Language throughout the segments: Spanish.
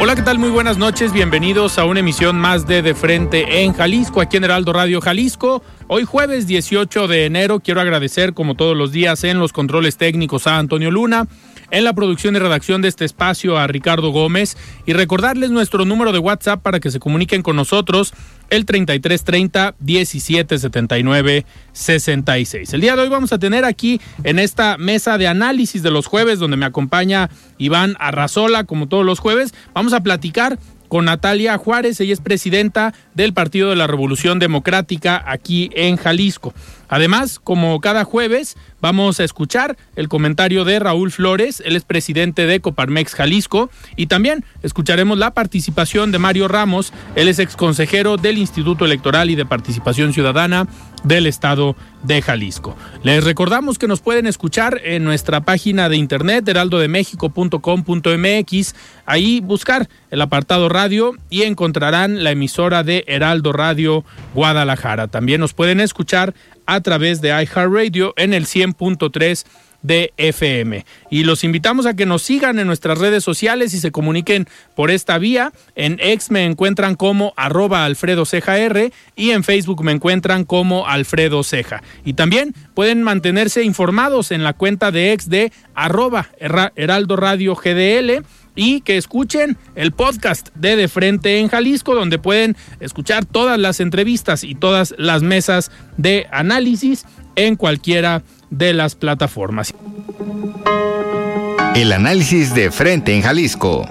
Hola, ¿qué tal? Muy buenas noches. Bienvenidos a una emisión más de De Frente en Jalisco, aquí en Heraldo Radio Jalisco. Hoy jueves 18 de enero quiero agradecer, como todos los días, en los controles técnicos a Antonio Luna, en la producción y redacción de este espacio a Ricardo Gómez y recordarles nuestro número de WhatsApp para que se comuniquen con nosotros el 3330 1779 66. El día de hoy vamos a tener aquí en esta mesa de análisis de los jueves donde me acompaña Iván Arrazola como todos los jueves, vamos a platicar con Natalia Juárez, ella es presidenta del Partido de la Revolución Democrática aquí en Jalisco. Además, como cada jueves, vamos a escuchar el comentario de Raúl Flores, él es presidente de Coparmex Jalisco, y también escucharemos la participación de Mario Ramos, él es exconsejero del Instituto Electoral y de Participación Ciudadana del Estado de Jalisco. Les recordamos que nos pueden escuchar en nuestra página de internet heraldodemexico.com.mx, ahí buscar el apartado radio y encontrarán la emisora de Heraldo Radio Guadalajara. También nos pueden escuchar a través de iHeartRadio en el 100.3 de FM. Y los invitamos a que nos sigan en nuestras redes sociales y se comuniquen por esta vía. En X me encuentran como arroba Alfredo Ceja y en Facebook me encuentran como Alfredo Ceja. Y también pueden mantenerse informados en la cuenta de X de arroba Heraldo Radio GDL y que escuchen el podcast de De Frente en Jalisco, donde pueden escuchar todas las entrevistas y todas las mesas de análisis en cualquiera de las plataformas. El análisis de Frente en Jalisco.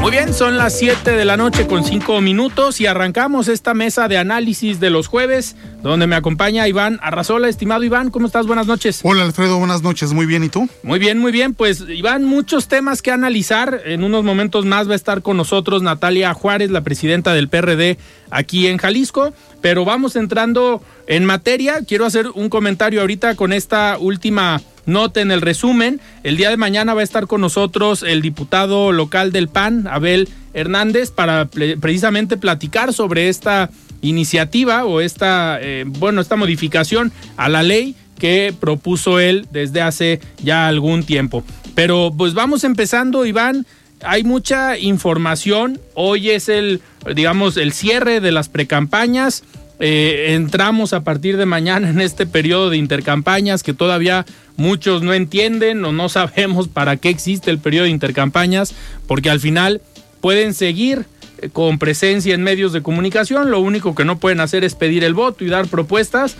Muy bien, son las 7 de la noche con 5 minutos y arrancamos esta mesa de análisis de los jueves, donde me acompaña Iván Arrazola. Estimado Iván, ¿cómo estás? Buenas noches. Hola Alfredo, buenas noches. Muy bien, ¿y tú? Muy bien, muy bien. Pues Iván, muchos temas que analizar. En unos momentos más va a estar con nosotros Natalia Juárez, la presidenta del PRD aquí en Jalisco. Pero vamos entrando en materia. Quiero hacer un comentario ahorita con esta última Noten el resumen, el día de mañana va a estar con nosotros el diputado local del PAN, Abel Hernández, para precisamente platicar sobre esta iniciativa o esta, eh, bueno, esta modificación a la ley que propuso él desde hace ya algún tiempo. Pero pues vamos empezando, Iván. Hay mucha información. Hoy es el, digamos, el cierre de las precampañas. Eh, entramos a partir de mañana en este periodo de intercampañas que todavía muchos no entienden o no sabemos para qué existe el periodo de intercampañas, porque al final pueden seguir eh, con presencia en medios de comunicación, lo único que no pueden hacer es pedir el voto y dar propuestas,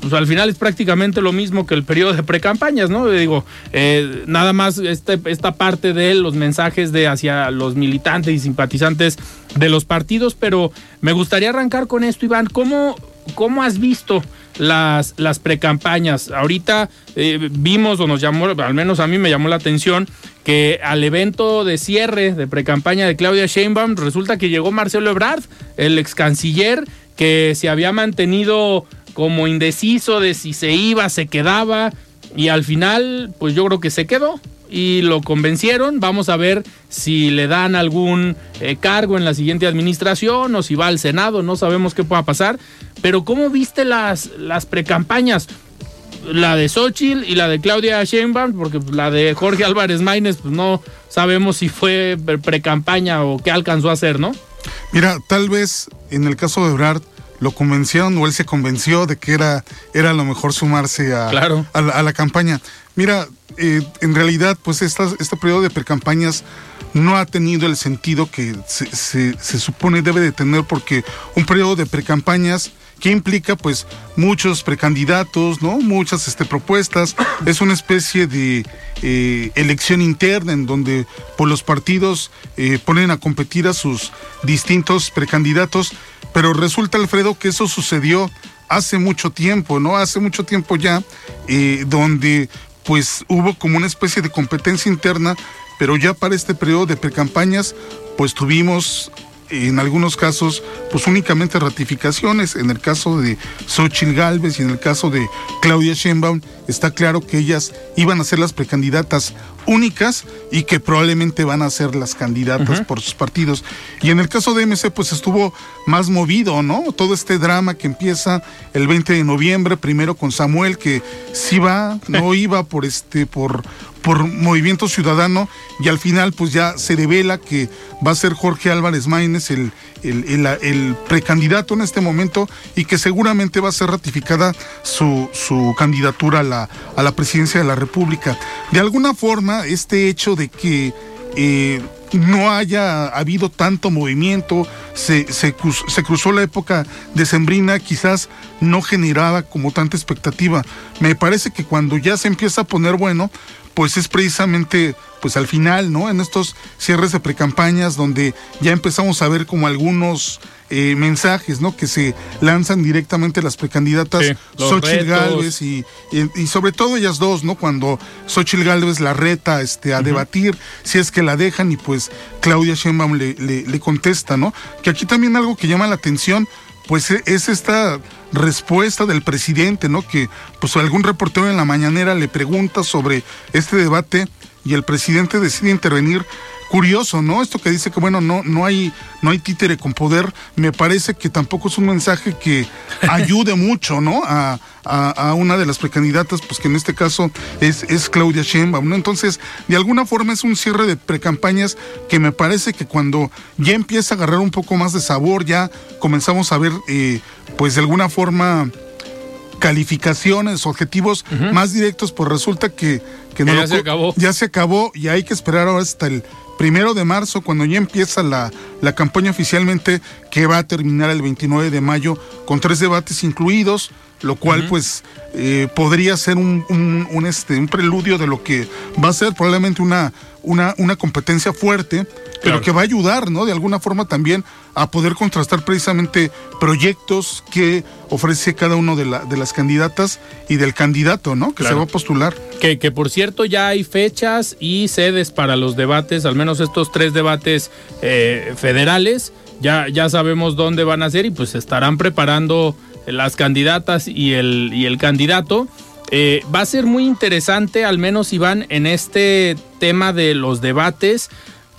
pues al final es prácticamente lo mismo que el periodo de precampañas, ¿no? Digo, eh, nada más este, esta parte de los mensajes de hacia los militantes y simpatizantes de los partidos, pero me gustaría arrancar con esto, Iván, ¿cómo, cómo has visto las, las precampañas? Ahorita eh, vimos o nos llamó, al menos a mí me llamó la atención, que al evento de cierre de precampaña de Claudia Sheinbaum resulta que llegó Marcelo Ebrard, el ex canciller, que se había mantenido como indeciso de si se iba, se quedaba y al final pues yo creo que se quedó y lo convencieron. Vamos a ver si le dan algún eh, cargo en la siguiente administración o si va al Senado, no sabemos qué pueda pasar. Pero ¿cómo viste las, las precampañas? La de Xochitl y la de Claudia Sheinbaum, porque la de Jorge Álvarez Maínez, pues no sabemos si fue pre-campaña o qué alcanzó a hacer, ¿no? Mira, tal vez en el caso de Ebrard lo convencieron o él se convenció de que era, era lo mejor sumarse a, a, la, campaña. Mira, eh, en realidad, pues esta, este periodo de precampañas no ha tenido el sentido que se, se, supone debe de tener porque un periodo de precampañas que implica pues muchos precandidatos, ¿no? Muchas este, propuestas. Es una especie de eh, elección interna en donde por pues, los partidos eh, ponen a competir a sus distintos precandidatos, pero resulta, Alfredo, que eso sucedió hace mucho tiempo, ¿no? Hace mucho tiempo ya, donde pues hubo como una especie de competencia interna, pero ya para este periodo de precampañas, pues tuvimos en algunos casos, pues únicamente ratificaciones. En el caso de Xochitl Galvez y en el caso de Claudia Sheinbaum, está claro que ellas iban a ser las precandidatas únicas y que probablemente van a ser las candidatas por sus partidos. Y en el caso de MC, pues estuvo más movido, ¿no? Todo este drama que empieza el 20 de noviembre, primero con Samuel, que sí va, no iba por este, por por Movimiento Ciudadano y al final pues ya se revela que va a ser Jorge Álvarez Maínez el, el, precandidato en este momento y que seguramente va a ser ratificada su, su candidatura a la, a la presidencia de la República. De alguna forma, este hecho de que eh, no haya habido tanto movimiento, se, se, cruzó la época decembrina, quizás no generaba como tanta expectativa. Me parece que cuando ya se empieza a poner bueno, pues es precisamente pues al final, ¿no? En estos cierres de precampañas donde ya empezamos a ver como algunos eh, mensajes, ¿no? Que se lanzan directamente las precandidatas sí, Xochitl Galvez y, y, sobre todo ellas dos, ¿no? Cuando Xochitl Galvez la reta este, a debatir, si es que la dejan y pues Claudia Sheinbaum le, le, le contesta, ¿no? Que aquí también algo que llama la atención, pues e, es esta respuesta del presidente, ¿no? Que pues algún reportero en la mañanera le pregunta sobre este debate y el presidente decide intervenir curioso, ¿no? Esto que dice que bueno, no, no hay, no hay títere con poder, me parece que tampoco es un mensaje que ayude mucho, ¿no? A, una de las precandidatas, pues que en este caso es, es Claudia Sheinbaum, ¿no? Entonces, de alguna forma es un cierre de precampañas que me parece que cuando ya empieza a agarrar un poco más de sabor, ya comenzamos a ver, eh, pues de alguna forma calificaciones, objetivos más directos, pues resulta que, que no ya se acabó. Ya se acabó y hay que esperar ahora hasta el primero de marzo, cuando ya empieza la, la campaña oficialmente, que va a terminar el 29 de mayo, con tres debates incluidos, lo cual pues eh, podría ser un, un, este, un preludio de lo que va a ser probablemente una, una, una competencia fuerte, pero que va a ayudar, ¿no? De alguna forma también a poder contrastar precisamente proyectos que ofrece cada uno de, la, de las candidatas y del candidato, ¿no? Que se va a postular. Que, que por cierto ya hay fechas y sedes para los debates, al menos estos tres debates eh, federales, ya, ya sabemos dónde van a ser y pues estarán preparando las candidatas y el, y el candidato. Eh, va a ser muy interesante, al menos Iván, en este tema de los debates,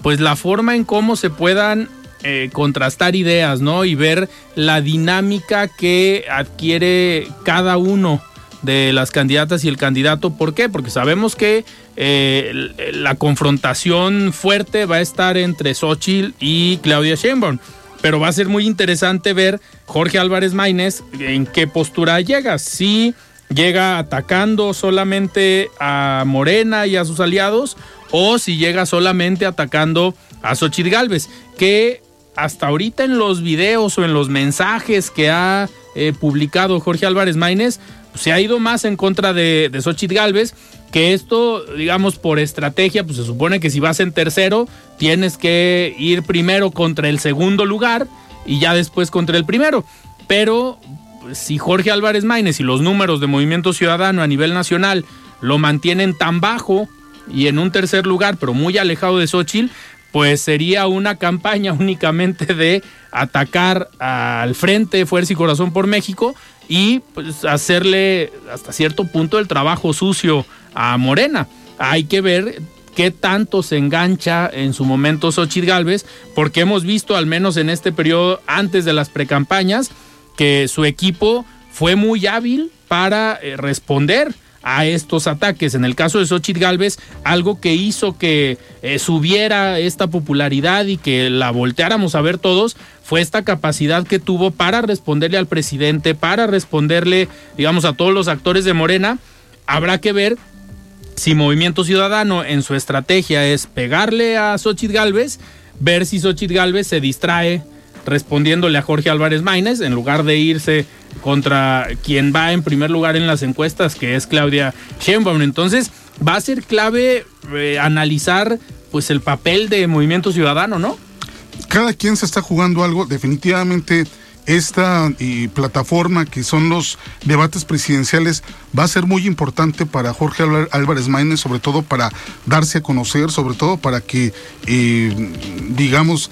pues la forma en cómo se puedan eh, contrastar ideas, ¿no? Y ver la dinámica que adquiere cada uno de las candidatas y el candidato. ¿Por qué? Porque sabemos que eh, la confrontación fuerte va a estar entre Xochitl y Claudia Sheinbaum. Pero va a ser muy interesante ver Jorge Álvarez Maínez en qué postura llega. Si llega atacando solamente a Morena y a sus aliados o si llega solamente atacando a Xochitl Galvez, que hasta ahorita en los videos o en los mensajes que ha eh, publicado Jorge Álvarez Maínez, pues, se ha ido más en contra de, de Xochitl Galvez, que esto, digamos, por estrategia, pues se supone que si vas en tercero, tienes que ir primero contra el segundo lugar y ya después contra el primero. Pero si Jorge Álvarez Maínez y los números de Movimiento Ciudadano a nivel nacional lo mantienen tan bajo y en un tercer lugar, pero muy alejado de Xochitl, pues sería una campaña únicamente de atacar al frente Fuerza y Corazón por México y pues, hacerle hasta cierto punto el trabajo sucio a Morena. Hay que ver qué tanto se engancha en su momento Xochitl Galvez, porque hemos visto, al menos en este periodo antes de las precampañas, que su equipo fue muy hábil para eh, responder a estos ataques. En el caso de Xochitl Galvez, algo que hizo que eh, subiera esta popularidad y que la volteáramos a ver todos fue esta capacidad que tuvo para responderle al presidente, para responderle, digamos, a todos los actores de Morena. Habrá que ver si Movimiento Ciudadano en su estrategia es pegarle a Xochitl Galvez, ver si Xochitl Galvez se distrae respondiéndole a Jorge Álvarez Maínez en lugar de irse contra quien va en primer lugar en las encuestas, que es Claudia Sheinbaum. Entonces, va a ser clave eh, analizar pues el papel de Movimiento Ciudadano, ¿no? Cada quien se está jugando algo, definitivamente esta plataforma que son los debates presidenciales va a ser muy importante para Jorge Álvarez Maínez, sobre todo para darse a conocer, sobre todo para que, eh, digamos,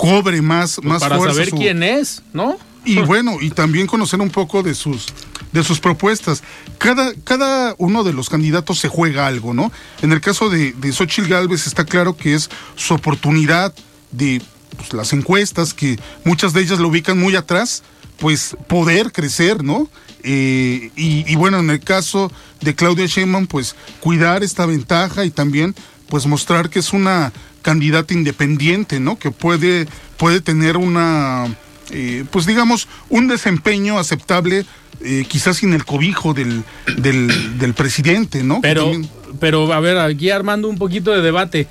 cobre más, pues más para saber quién es, ¿no? Y bueno, y también conocer un poco de sus de sus propuestas. Cada, cada uno de los candidatos se juega algo, ¿no? En el caso de, de Xochitl Galvez está claro que es su oportunidad de pues, las encuestas, que muchas de ellas lo ubican muy atrás, pues poder crecer, ¿no? Eh, y, y, bueno, en el caso de Claudia Sheinbaum, pues cuidar esta ventaja y también pues mostrar que es una candidata independiente, ¿no? Que puede, puede tener una, eh, pues digamos, un desempeño aceptable, eh, quizás sin el cobijo del, del, presidente, ¿no? Pero, pero, a ver, aquí armando un poquito de debate.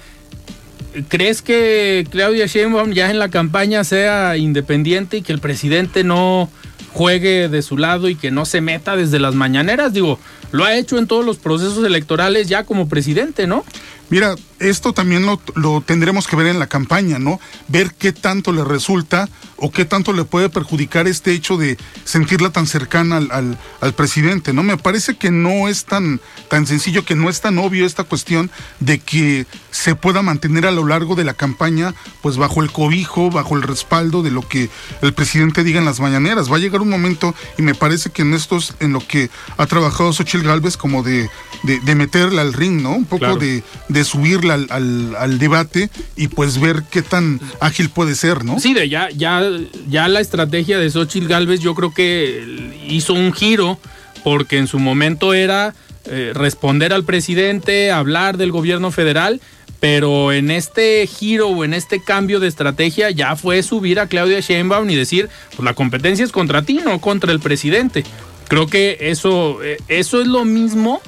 ¿Crees que Claudia Sheinbaum ya en la campaña sea independiente y que el presidente no juegue de su lado y que no se meta desde las mañaneras? Digo, lo ha hecho en todos los procesos electorales ya como presidente, ¿no? Mira, esto también lo, tendremos que ver en la campaña, ¿no? Ver qué tanto le resulta o qué tanto le puede perjudicar este hecho de sentirla tan cercana al, al, presidente, ¿no? Me parece que no es tan, tan sencillo, que no es tan obvio esta cuestión de que se pueda mantener a lo largo de la campaña, pues bajo el cobijo, bajo el respaldo de lo que el presidente diga en las mañaneras. Va a llegar un momento, y me parece que en estos, en lo que ha trabajado Xochitl Galvez, como de, de, meterla al ring, ¿no? Un poco de, de subirla al, al, debate y pues ver qué tan ágil puede ser, ¿no? Sí, de ya, ya, ya la estrategia de Xochitl Galvez yo creo que hizo un giro porque en su momento era eh, responder al presidente, hablar del gobierno federal, pero en este giro o en este cambio de estrategia ya fue subir a Claudia Sheinbaum y decir, pues la competencia es contra ti, no contra el presidente. Creo que eso, eh, eso es lo mismo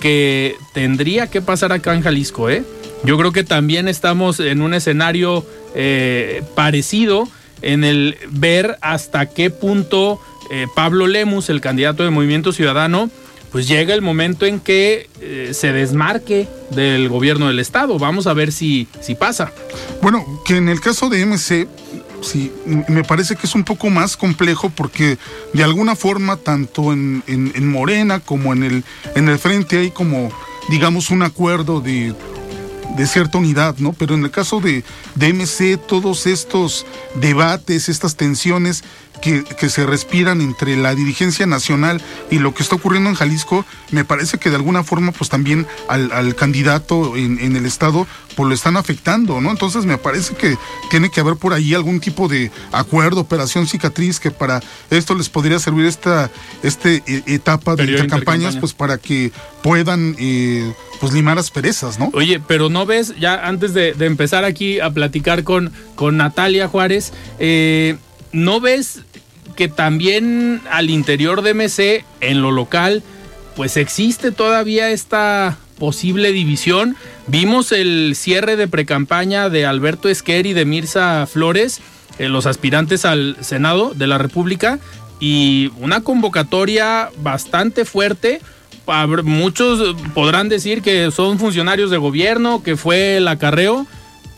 que tendría que pasar acá en Jalisco, ¿eh? Yo creo que también estamos en un escenario eh, parecido en el ver hasta qué punto eh, Pablo Lemus, el candidato de Movimiento Ciudadano, pues llega el momento en que eh, se desmarque del gobierno del estado. Vamos a ver si, si pasa. Bueno, que en el caso de MC, sí, me parece que es un poco más complejo porque de alguna forma, tanto en, en Morena como en el, en el frente hay como, digamos, un acuerdo de de cierta unidad, ¿no? Pero en el caso de, de MC, todos estos debates, estas tensiones que, se respiran entre la dirigencia nacional y lo que está ocurriendo en Jalisco, me parece que de alguna forma, pues también al, candidato en, en, el Estado, pues lo están afectando, ¿no? Entonces me parece que tiene que haber por ahí algún tipo de acuerdo, operación cicatriz, que para esto les podría servir esta este, e, etapa de campañas, pues para que puedan eh, pues limar asperezas, ¿no? Oye, pero no ves, ya antes de, empezar aquí a platicar con, con Natalia Juárez, eh, ¿no ves que también al interior de MC, en lo local, pues existe todavía esta posible división? Vimos el cierre de precampaña de Alberto Esquer y de Mirza Flores, eh, los aspirantes al Senado de la República, y una convocatoria bastante fuerte muchos podrán decir que son funcionarios de gobierno, que fue el acarreo,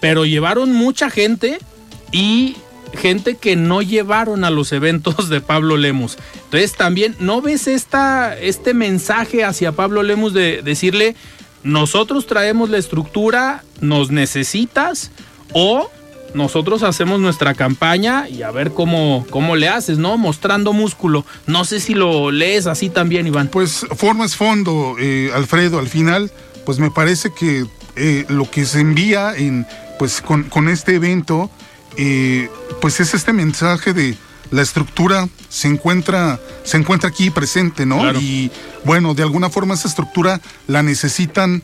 pero llevaron mucha gente y gente que no llevaron a los eventos de Pablo Lemus. Entonces también, ¿no ves esta, este mensaje hacia Pablo Lemus de decirle, nosotros traemos la estructura, nos necesitas o nosotros hacemos nuestra campaña y a ver cómo, cómo le haces, ¿no? Mostrando músculo. No sé si lo lees así también, Iván. Pues forma es fondo, eh, Alfredo. Al final, pues me parece que eh, lo que se envía en, pues con, con este evento, eh, pues es este mensaje de, la estructura se encuentra, se encuentra aquí presente, ¿no? Y bueno, de alguna forma esa estructura la necesitan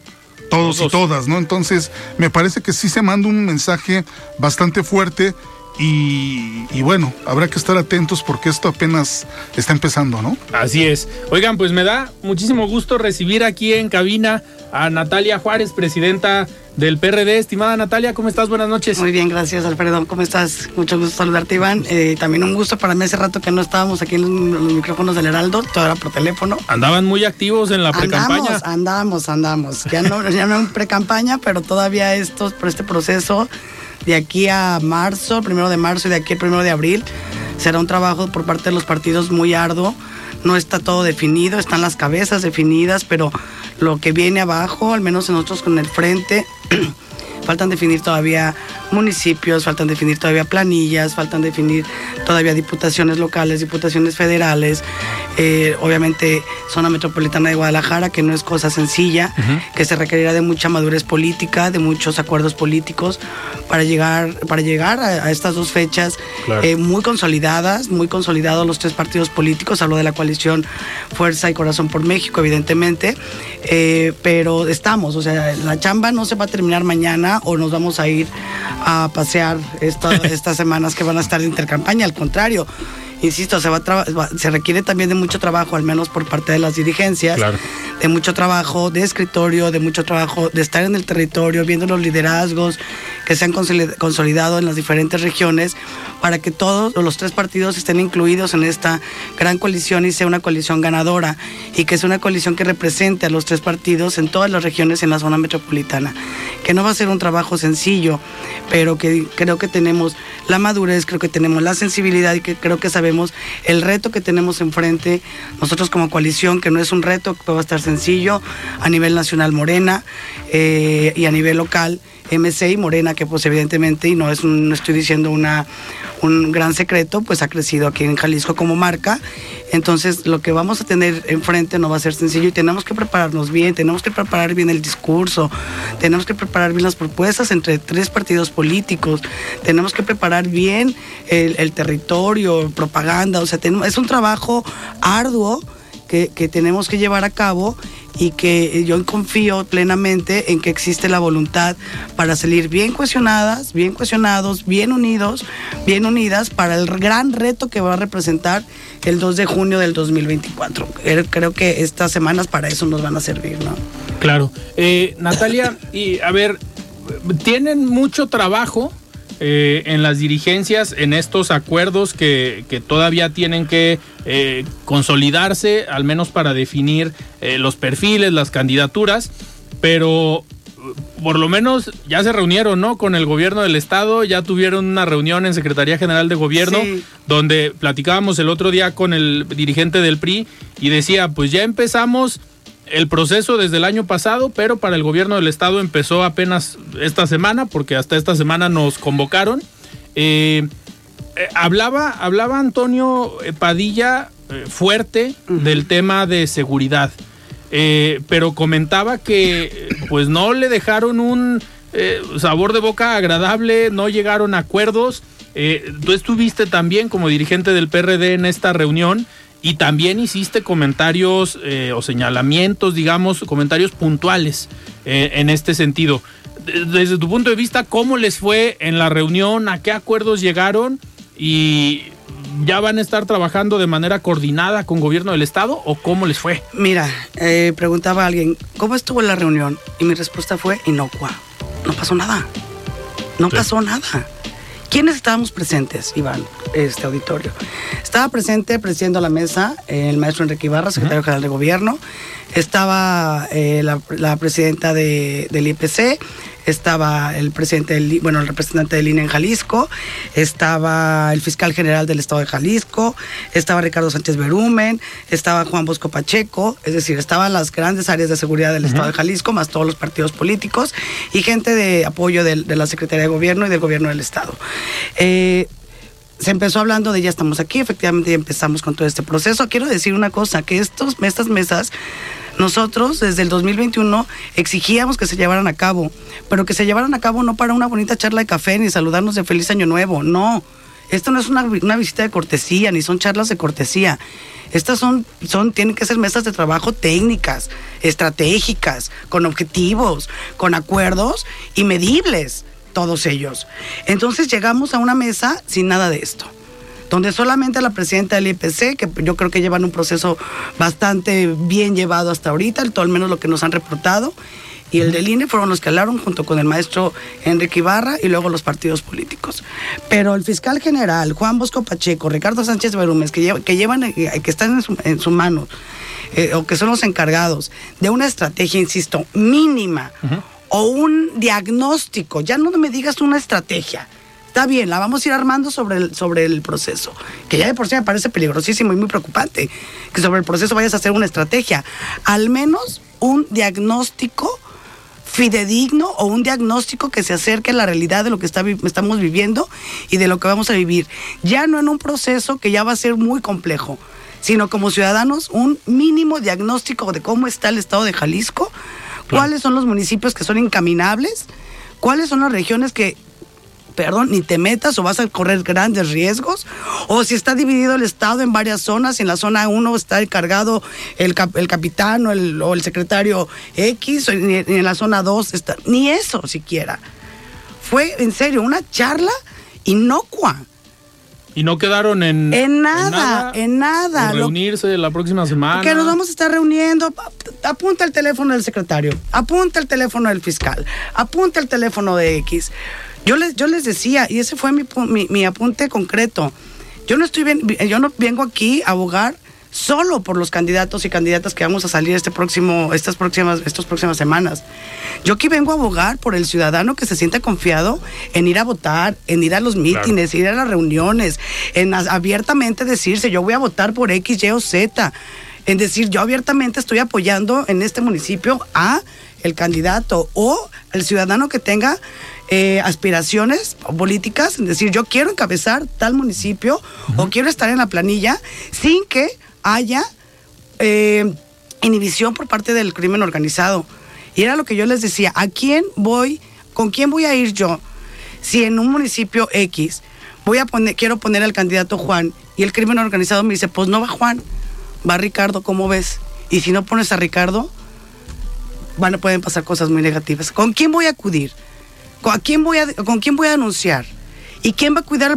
todos, todos, y todas, ¿no? Entonces, me parece que sí se manda un mensaje bastante fuerte y, bueno, habrá que estar atentos porque esto apenas está empezando, ¿no? Así es. Oigan, pues me da muchísimo gusto recibir aquí en cabina a Natalia Juárez, presidenta del PRD. Estimada Natalia, ¿cómo estás? Buenas noches. Muy bien, gracias Alfredo. ¿Cómo estás? Mucho gusto saludarte, Iván. Eh, también un gusto para mí hace rato que no estábamos aquí en los, micrófonos del Heraldo, todo era por teléfono. Andaban muy activos en la pre-campaña. Andamos, andamos, andamos. Ya no, ya no en pre-campaña, pero todavía estos, por este proceso de aquí a marzo, primero de marzo y de aquí al primero de abril, será un trabajo por parte de los partidos muy arduo. No está todo definido, están las cabezas definidas, pero lo que viene abajo, al menos nosotros con el frente, faltan definir todavía municipios, faltan definir todavía planillas, faltan definir todavía diputaciones locales, diputaciones federales, eh, obviamente zona metropolitana de Guadalajara, que no es cosa sencilla, que se requerirá de mucha madurez política, de muchos acuerdos políticos para llegar, para llegar a, estas dos fechas eh, muy consolidadas, muy consolidados los tres partidos políticos, hablo de la coalición Fuerza y Corazón por México, evidentemente, eh, pero estamos, o sea, la chamba no se va a terminar mañana o nos vamos a ir a pasear estas semanas que van a estar de intercampaña, al contrario. Insisto, se, va se requiere también de mucho trabajo, al menos por parte de las dirigencias, de mucho trabajo de escritorio, de mucho trabajo de estar en el territorio, viendo los liderazgos que se han consolidado en las diferentes regiones, para que todos los tres partidos estén incluidos en esta gran coalición y sea una coalición ganadora y que sea una coalición que represente a los tres partidos en todas las regiones en la zona metropolitana. Que no va a ser un trabajo sencillo, pero que creo que tenemos la madurez, creo que tenemos la sensibilidad y que creo que sabemos el reto que tenemos enfrente nosotros como coalición, que no es un reto que va a estar sencillo a nivel nacional Morena eh, y a nivel local MC y Morena, que pues evidentemente, y no, es no estoy diciendo una, un gran secreto, pues ha crecido aquí en Jalisco como marca. Entonces, lo que vamos a tener enfrente no va a ser sencillo y tenemos que prepararnos bien, tenemos que preparar bien el discurso, tenemos que preparar bien las propuestas entre tres partidos políticos, tenemos que preparar bien el, territorio, propaganda, o sea, es un trabajo arduo que, que tenemos que llevar a cabo y que yo confío plenamente en que existe la voluntad para salir bien cuestionadas, bien cuestionados, bien unidos, bien unidas para el gran reto que va a representar el 2 de junio del 2024. Creo que estas semanas para eso nos van a servir, ¿no? Claro. Eh, Natalia, y a ver, tienen mucho trabajo eh, en las dirigencias en estos acuerdos que, todavía tienen que eh, consolidarse, al menos para definir eh, los perfiles, las candidaturas, pero por lo menos ya se reunieron, ¿no? Con el gobierno del estado, ya tuvieron una reunión en Secretaría General de Gobierno, donde platicábamos el otro día con el dirigente del PRI y decía, pues ya empezamos el proceso desde el año pasado, pero para el gobierno del estado empezó apenas esta semana, porque hasta esta semana nos convocaron. Eh, eh, hablaba, hablaba Antonio Padilla eh, fuerte del tema de seguridad, pero comentaba que pues no le dejaron un sabor de boca agradable, no llegaron a acuerdos. tú estuviste también como dirigente del PRD en esta reunión y también hiciste comentarios eh, o señalamientos, digamos, comentarios puntuales eh, en este sentido. Desde tu punto de vista, ¿cómo les fue en la reunión? ¿A qué acuerdos llegaron? ¿Y ya van a estar trabajando de manera coordinada con gobierno del Estado o cómo les fue? Mira, eh, preguntaba a alguien, ¿cómo estuvo la reunión? Y mi respuesta fue inocua. No pasó nada. No pasó nada. ¿Quiénes estábamos presentes, Iván, este auditorio? Estaba presente presidiendo la mesa el maestro Enrique Ibarra, secretario general de Gobierno. Estaba eh, la, presidenta del IPC, estaba el presidente del, bueno, el representante del INE en Jalisco, estaba el fiscal general del estado de Jalisco, estaba Ricardo Sánchez Berumen, estaba Juan Bosco Pacheco, es decir, estaban las grandes áreas de seguridad del estado de Jalisco, más todos los partidos políticos y gente de apoyo de, la Secretaría de Gobierno y del Gobierno del Estado. Eh, se empezó hablando de ya estamos aquí, efectivamente ya empezamos con todo este proceso. Quiero decir una cosa, que estos, estas mesas nosotros desde el 2021 exigíamos que se llevaran a cabo, pero que se llevaran a cabo no para una bonita charla de café ni saludarnos de feliz año nuevo, no. Esto no es una, una, visita de cortesía, ni son charlas de cortesía. Estas son, son, tienen que ser mesas de trabajo técnicas, estratégicas, con objetivos, con acuerdos y medibles, todos ellos. Entonces llegamos a una mesa sin nada de esto donde solamente la presidenta del IPC, que yo creo que llevan un proceso bastante bien llevado hasta ahorita, todo al menos lo que nos han reportado, y el del INE fueron los que hablaron junto con el maestro Enrique Ibarra y luego los partidos políticos. Pero el fiscal general, Juan Bosco Pacheco, Ricardo Sánchez Berúmez, que, que llevan, eh, que están en su, mano, eh, o que son los encargados de una estrategia, insisto, mínima, o un diagnóstico, ya no me digas una estrategia, está bien, la vamos a ir armando sobre el, proceso, que ya de por sí me parece peligrosísimo y muy preocupante, que sobre el proceso vayas a hacer una estrategia, al menos un diagnóstico fidedigno o un diagnóstico que se acerque a la realidad de lo que estamos viviendo y de lo que vamos a vivir. Ya no en un proceso que ya va a ser muy complejo, sino como ciudadanos un mínimo diagnóstico de cómo está el estado de Jalisco, cuáles son los municipios que son incaminables, cuáles son las regiones que perdón, ni te metas o vas a correr grandes riesgos, o si está dividido el Estado en varias zonas, en la zona 1 está encargado el, el capitán o el, o el, secretario X, ni, en la zona 2 está, ni eso siquiera. Fue en serio una charla inocua. Y no quedaron en, en nada, en nada. reunirse la próxima semana. Que nos vamos a estar reuniendo. Apunta el teléfono del secretario, apunta el teléfono del fiscal, apunta el teléfono de X. Yo les, yo les decía, y ese fue mi, mi, apunte concreto, yo no, estoy bien, yo no vengo aquí a abogar solo por los candidatos y candidatas que vamos a salir este próximo, estas próximas, estas próximas semanas. Yo aquí vengo a abogar por el ciudadano que se siente confiado en ir a votar, en ir a los mítines, ir a las reuniones, en abiertamente decirse yo voy a votar por X, Y o Z, en decir yo abiertamente estoy apoyando en este municipio a el candidato o el ciudadano que tenga eh, aspiraciones políticas, es decir, yo quiero encabezar tal municipio o quiero estar en la planilla sin que haya eh, inhibición por parte del crimen organizado. Y era lo que yo les decía, ¿a quién voy, con quién voy a ir yo? Si en un municipio X voy a poner, quiero poner al candidato Juan y el crimen organizado me dice, pues no va Juan, va Ricardo, ¿cómo ves? Y si no pones a Ricardo, van, pueden pasar cosas muy negativas. ¿Con quién voy a acudir? ¿Con quién voy a, con quién voy a anunciar? ¿Y quién va a cuidar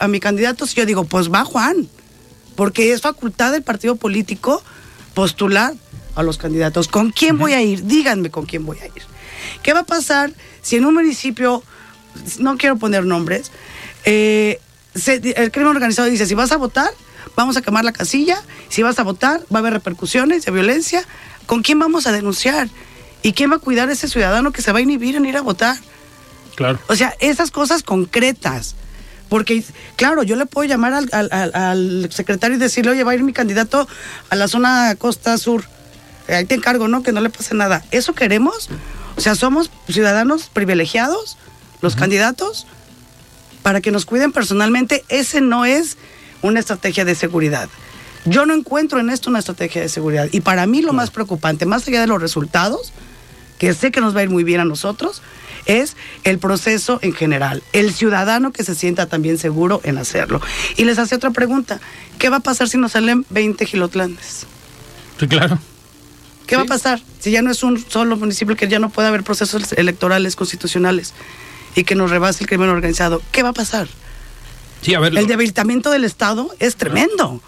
a, mi candidato si yo digo, pues va Juan? Porque es facultad del partido político postular a los candidatos. ¿Con quién voy a ir? Díganme con quién voy a ir. ¿Qué va a pasar si en un municipio, no quiero poner nombres, eh, el crimen organizado dice, si vas a votar, vamos a quemar la casilla, si vas a votar, va a haber repercusiones de violencia, ¿con quién vamos a denunciar? ¿Y quién va a cuidar a ese ciudadano que se va a inhibir en ir a votar? O sea, esas cosas concretas. Porque, claro, yo le puedo llamar al, secretario y decirle, oye, va a ir mi candidato a la zona costa sur. Ahí te encargo, ¿no? Que no le pase nada. ¿Eso queremos? O sea, somos ciudadanos privilegiados, los candidatos, para que nos cuiden personalmente. Ese no es una estrategia de seguridad. Yo no encuentro en esto una estrategia de seguridad. Y para mí lo más preocupante, más allá de los resultados, que sé que nos va a ir muy bien a nosotros, es el proceso en general, el ciudadano que se sienta también seguro en hacerlo. Y les hace otra pregunta, ¿qué va a pasar si nos salen 20 gilotlanes? Sí, claro. ¿Qué va a pasar si ya no es un solo municipio que ya no puede haber procesos electorales constitucionales y que nos rebase el crimen organizado? ¿Qué va a pasar? Sí, a ver, el debilitamiento del Estado es tremendo.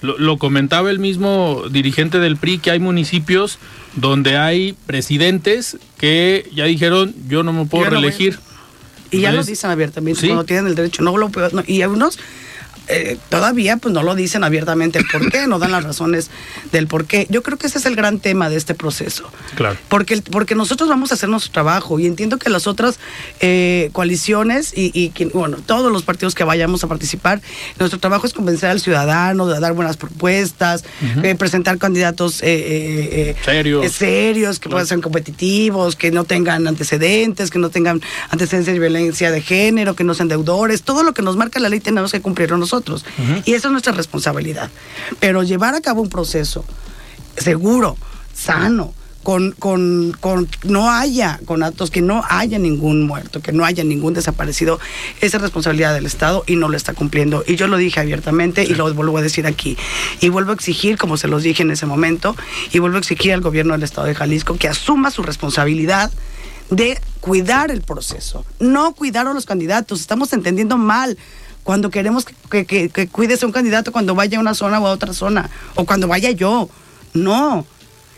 Lo, comentaba el mismo dirigente del PRI que hay municipios donde hay presidentes que ya dijeron yo no me puedo reelegir. y ya lo dicen abiertamente, ¿sí? cuando tienen el derecho. No lo puedo, y algunos eh, todavía pues no lo dicen abiertamente el por qué, no dan las razones del por qué. Yo creo que ese es el gran tema de este proceso. Claro. Porque, porque nosotros vamos a hacer nuestro trabajo y entiendo que las otras eh, coaliciones y, bueno, todos los partidos que vayamos a participar, nuestro trabajo es convencer al ciudadano, de dar buenas propuestas, eh, presentar candidatos serios. serios, que puedan ser competitivos, que no tengan antecedentes, que no tengan antecedentes de violencia de género, que no sean deudores, todo lo que nos marca la ley tenemos que cumplirlo nosotros. Y esa es nuestra responsabilidad. Pero llevar a cabo un proceso seguro, sano, con, con, con no haya con actos, que no haya ningún muerto, que no haya ningún desaparecido, esa es responsabilidad del Estado y no lo está cumpliendo. Y yo lo dije abiertamente y lo vuelvo a decir aquí. Y vuelvo a exigir, como se los dije en ese momento, y vuelvo a exigir al gobierno del Estado de Jalisco que asuma su responsabilidad de cuidar el proceso, no cuidar a los candidatos. Estamos entendiendo mal cuando queremos que, que, que, cuides a un candidato cuando vaya a una zona o a otra zona, o cuando vaya yo. No,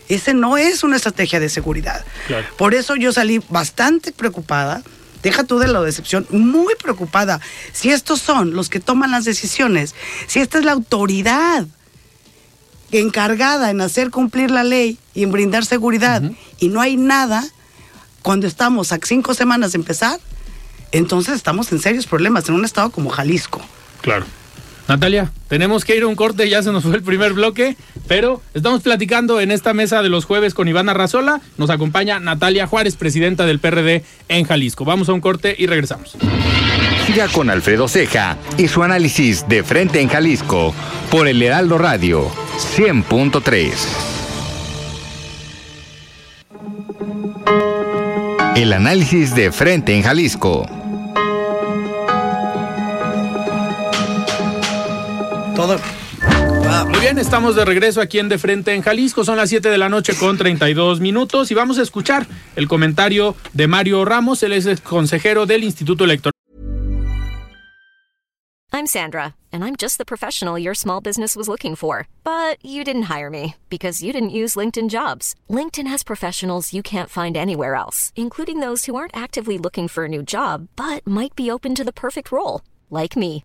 ese no es una estrategia de seguridad. Por eso yo salí bastante preocupada, deja tú de la decepción, muy preocupada. Si estos son los que toman las decisiones, si esta es la autoridad encargada en hacer cumplir la ley y en brindar seguridad, y no hay nada, cuando estamos a cinco semanas de empezar, entonces estamos en serios problemas en un estado como Jalisco. Claro. Natalia, tenemos que ir a un corte, ya se nos fue el primer bloque, pero estamos platicando en esta mesa de los jueves con Ivana Arrazola. Nos acompaña Natalia Juárez, presidenta del PRD en Jalisco. Vamos a un corte y regresamos. Siga con Alfredo Ceja y su análisis de frente en Jalisco por el Heraldo Radio 100.3. El análisis de frente en Jalisco. Muy bien, estamos de regreso aquí en De Frente en Jalisco. Son las 7 de la noche con 32 minutos y vamos a escuchar el comentario de Mario Ramos, él es consejero del Instituto Electoral. I'm Sandra, and I'm just the professional your small business was looking for. But you didn't hire me because you didn't use LinkedIn jobs. LinkedIn has professionals you can't find anywhere else, including those who aren't actively looking for a new job but might be open to the perfect role, like me.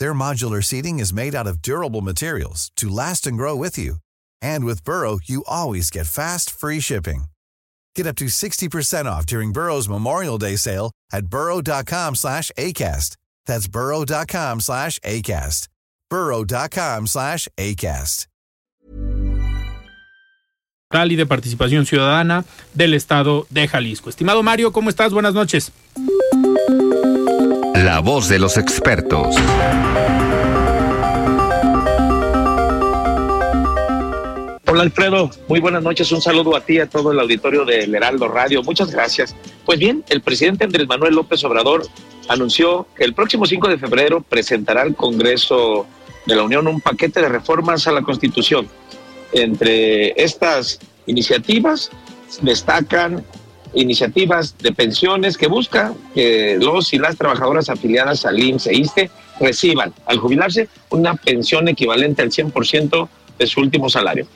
Their modular seating is made out of durable materials to last and grow with you. And with Burrow, you always get fast, free shipping. Get up to 60% off during Burrow's Memorial Day sale at burrow.com slash ACAST. That's burrow.com slash ACAST. burrow.com slash ACAST. y de Participación Ciudadana del Estado de Jalisco. Estimado Mario, ¿cómo estás? Buenas noches. La voz de los expertos. Hola Alfredo, muy buenas noches, un saludo a ti, a todo el auditorio del Heraldo Radio, muchas gracias. Pues bien, el presidente Andrés Manuel López Obrador anunció que el próximo 5 de febrero presentará al Congreso de la Unión un paquete de reformas a la Constitución. Entre estas iniciativas destacan iniciativas de pensiones que buscan que los y las trabajadoras afiliadas al IMSS e ISTE reciban al jubilarse una pensión equivalente al 100% de su último salario.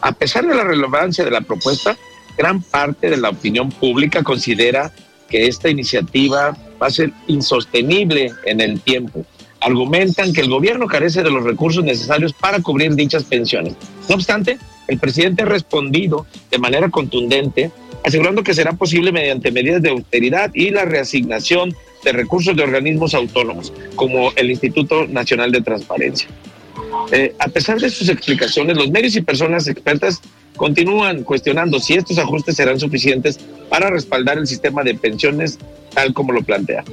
A pesar de la relevancia de la propuesta, gran parte de la opinión pública considera que esta iniciativa va a ser insostenible en el tiempo. Argumentan que el gobierno carece de los recursos necesarios para cubrir dichas pensiones. No obstante, el presidente ha respondido de manera contundente asegurando que será posible mediante medidas de austeridad y la reasignación de recursos de organismos autónomos, como el Instituto Nacional de Transparencia. Eh, a pesar de sus explicaciones, los medios y personas expertas continúan cuestionando si estos ajustes serán suficientes para respaldar el sistema de pensiones tal como lo plantea.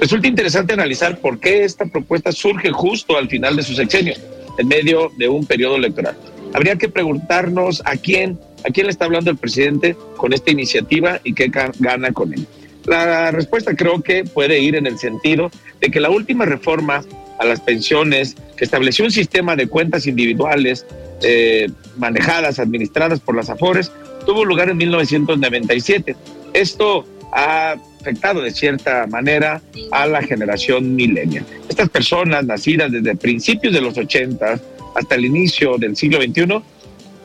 Resulta interesante analizar por qué esta propuesta surge justo al final de su sexenio, en medio de un periodo electoral. Habría que preguntarnos a quién ¿A quién le está hablando el presidente con esta iniciativa y qué gana con él? La respuesta creo que puede ir en el sentido de que la última reforma a las pensiones que estableció un sistema de cuentas individuales eh, manejadas, administradas por las AFORES, tuvo lugar en 1997. Esto ha afectado de cierta manera a la generación millennial. Estas personas nacidas desde principios de los 80 hasta el inicio del siglo XXI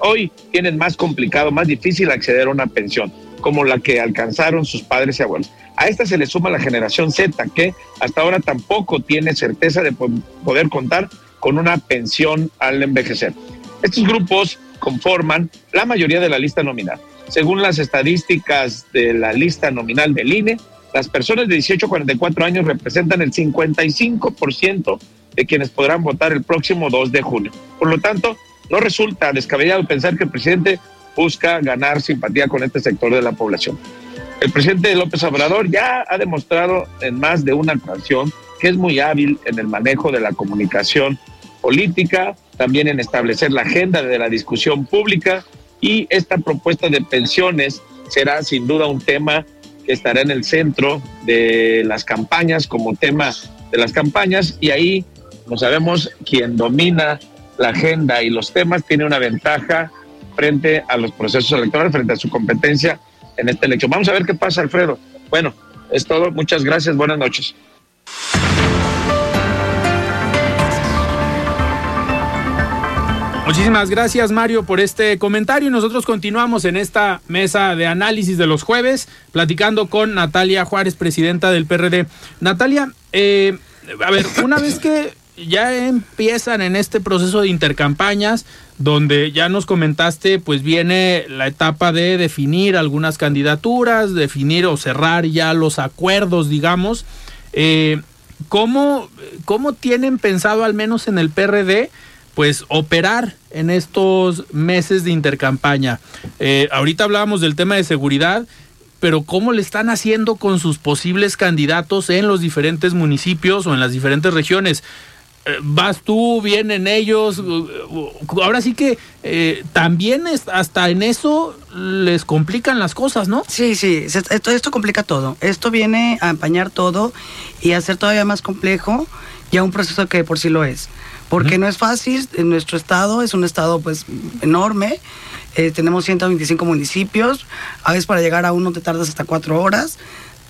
hoy tienen más complicado, más difícil acceder a una pensión, como la que alcanzaron sus padres y abuelos. A esta se le suma la generación Z, que hasta ahora tampoco tiene certeza de poder contar con una pensión al envejecer. Estos grupos conforman la mayoría de la lista nominal. Según las estadísticas de la lista nominal del INE, las personas de 18 a 44 años representan el 55% de quienes podrán votar el próximo 2 de junio. Por lo tanto, no resulta descabellado pensar que el presidente busca ganar simpatía con este sector de la población. El presidente López Obrador ya ha demostrado en más de una ocasión que es muy hábil en el manejo de la comunicación política, también en establecer la agenda de la discusión pública y esta propuesta de pensiones será sin duda un tema que estará en el centro de las campañas como tema de las campañas y ahí no sabemos quién domina la agenda y los temas tiene una ventaja frente a los procesos electorales, frente a su competencia en esta elección. Vamos a ver qué pasa, Alfredo. Bueno, es todo. Muchas gracias. Buenas noches. Muchísimas gracias Mario por este comentario y nosotros continuamos en esta mesa de análisis de los jueves platicando con Natalia Juárez, presidenta del PRD. Natalia, eh, a ver, una vez que ya empiezan en este proceso de intercampañas, donde ya nos comentaste, pues viene la etapa de definir algunas candidaturas, definir o cerrar ya los acuerdos, digamos. Eh, ¿cómo, ¿Cómo tienen pensado, al menos en el PRD, pues operar en estos meses de intercampaña? Eh, ahorita hablábamos del tema de seguridad pero cómo le están haciendo con sus posibles candidatos en los diferentes municipios o en las diferentes regiones. Eh, vas tú, vienen ellos. Ahora sí que eh, también hasta en eso les complican las cosas, ¿no? Sí, sí, esto, esto complica todo. Esto viene a empañar todo y a hacer todavía más complejo ya un proceso que por sí lo es. Porque no es fácil, en nuestro estado es un estado pues enorme, eh, tenemos 125 municipios, a veces para llegar a uno te tardas hasta cuatro horas.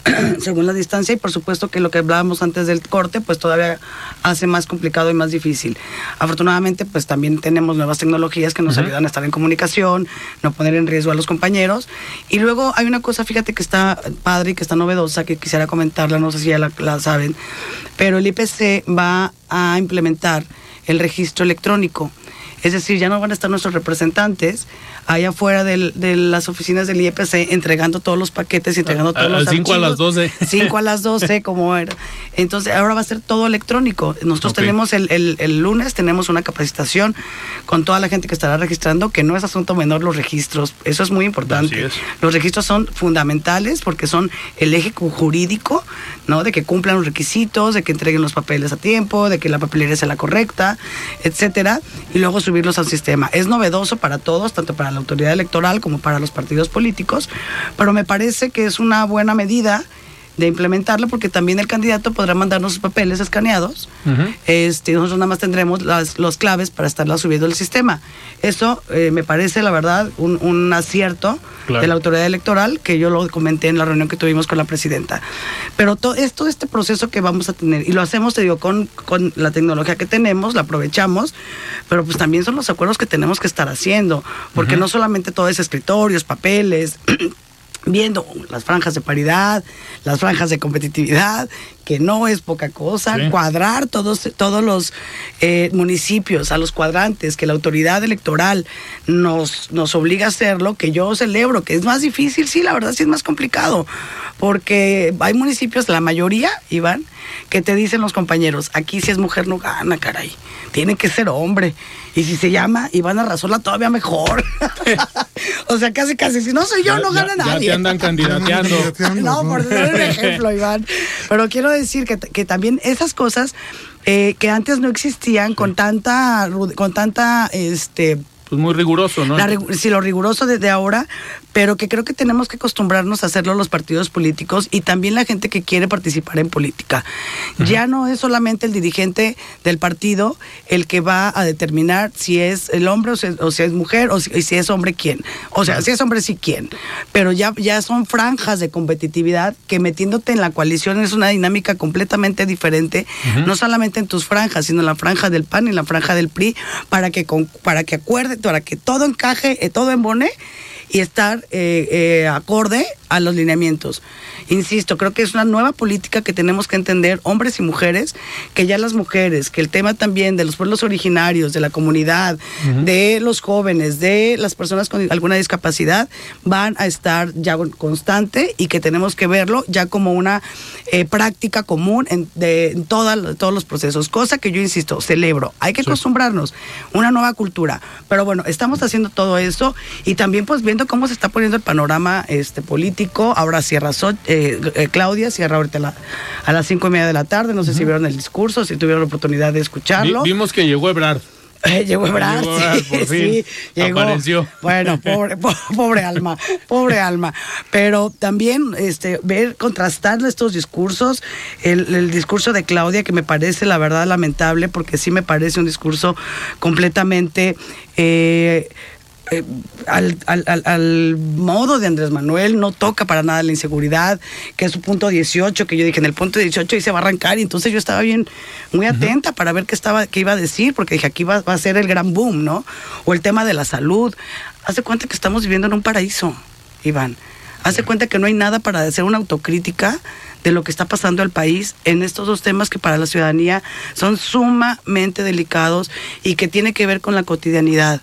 según la distancia y por supuesto que lo que hablábamos antes del corte pues todavía hace más complicado y más difícil. Afortunadamente pues también tenemos nuevas tecnologías que nos ayudan a estar en comunicación, no poner en riesgo a los compañeros y luego hay una cosa fíjate que está padre y que está novedosa que quisiera comentarla, no sé si ya la, la saben, pero el IPC va a implementar el registro electrónico. Es decir, ya no van a estar nuestros representantes allá afuera de las oficinas del IEPC entregando todos los paquetes, entregando todos los 5 a las 12. 5 a las 12, como era. Entonces, ahora va a ser todo electrónico. Nosotros tenemos el, el, lunes, tenemos una capacitación con toda la gente que estará registrando, que no es asunto menor los registros. Eso es muy importante. Los registros son fundamentales porque son el eje jurídico, ¿no? De que cumplan los requisitos, de que entreguen los papeles a tiempo, de que la papelería sea la correcta, etcétera, y luego subirlos al sistema. Es novedoso para todos, tanto para la autoridad electoral como para los partidos políticos, pero me parece que es una buena medida de implementarlo porque también el candidato podrá mandarnos sus papeles escaneados. este, nosotros nada más tendremos las los claves para estarla subiendo al sistema. Eso eh, me parece, la verdad, un, acierto de la autoridad electoral que yo lo comenté en la reunión que tuvimos con la presidenta. Pero todo esto, este proceso que vamos a tener, y lo hacemos, te digo, con, con la tecnología que tenemos, la aprovechamos, pero pues también son los acuerdos que tenemos que estar haciendo, porque no solamente todo es escritorios, papeles, viendo las franjas de paridad, las franjas de competitividad, que no es poca cosa, cuadrar todos, todos los eh, municipios a los cuadrantes, que la autoridad electoral nos, nos obliga a hacerlo, que yo celebro, que es más difícil, sí, la verdad sí es más complicado, porque hay municipios, la mayoría, Iván, que te dicen los compañeros, aquí si es mujer no gana, caray, tiene que ser hombre. Y si se llama Iván Arrazola, todavía mejor. o sea, casi, casi, si no soy yo, no gana nadie. Ya te andan candidateando. no, por dar un ejemplo, Iván. Pero quiero decir que, que también esas cosas eh, que antes no existían con tanta, con tanta, este, pues muy riguroso, ¿no? sí, lo riguroso desde ahora, pero que creo que tenemos que acostumbrarnos a hacerlo los partidos políticos y también la gente que quiere participar en política. Ya no es solamente el dirigente del partido el que va a determinar si es el hombre o si, es mujer o si, es hombre quién. O sea, si es hombre sí quién. Pero ya, ya son franjas de competitividad que metiéndote en la coalición es una dinámica completamente diferente, no solamente en tus franjas, sino en la franja del PAN y la franja del PRI, para que, para que para que todo encaje, eh, todo embone y estar eh, eh, acorde a los lineamientos. Insisto, creo que es una nueva política que tenemos que entender, hombres y mujeres, que ya las mujeres, que el tema también de los pueblos originarios, de la comunidad, de los jóvenes, de las personas con alguna discapacidad, van a estar ya constante y que tenemos que verlo ya como una eh, práctica común en, de, todos los procesos, cosa que yo insisto, celebro. Hay que acostumbrarnos, una nueva cultura. Pero bueno, estamos haciendo todo eso y también pues viendo cómo se está poniendo el panorama este político. Ahora cierra eh, eh, Claudia, cierra ahorita a las cinco y media de la tarde. No sé si vieron el discurso, si tuvieron la oportunidad de escucharlo. vimos que llegó Ebrard. llegó Ebrard, sí, llegó. Apareció. Bueno, pobre, pobre alma, pobre alma. Pero también este, ver, contrastar estos discursos, el, el, discurso de Claudia, que me parece la verdad lamentable, porque sí me parece un discurso completamente eh, eh, al, al, modo de Andrés Manuel, no toca para nada la inseguridad, que es su punto 18, que yo dije en el punto 18 y se va a arrancar, y entonces yo estaba bien, muy atenta para ver qué, estaba, qué iba a decir, porque dije aquí va, va, a ser el gran boom, ¿no? O el tema de la salud. Hace cuenta que estamos viviendo en un paraíso, Iván. Hace cuenta que no hay nada para hacer una autocrítica de lo que está pasando al país en estos dos temas que para la ciudadanía son sumamente delicados y que tiene que ver con la cotidianidad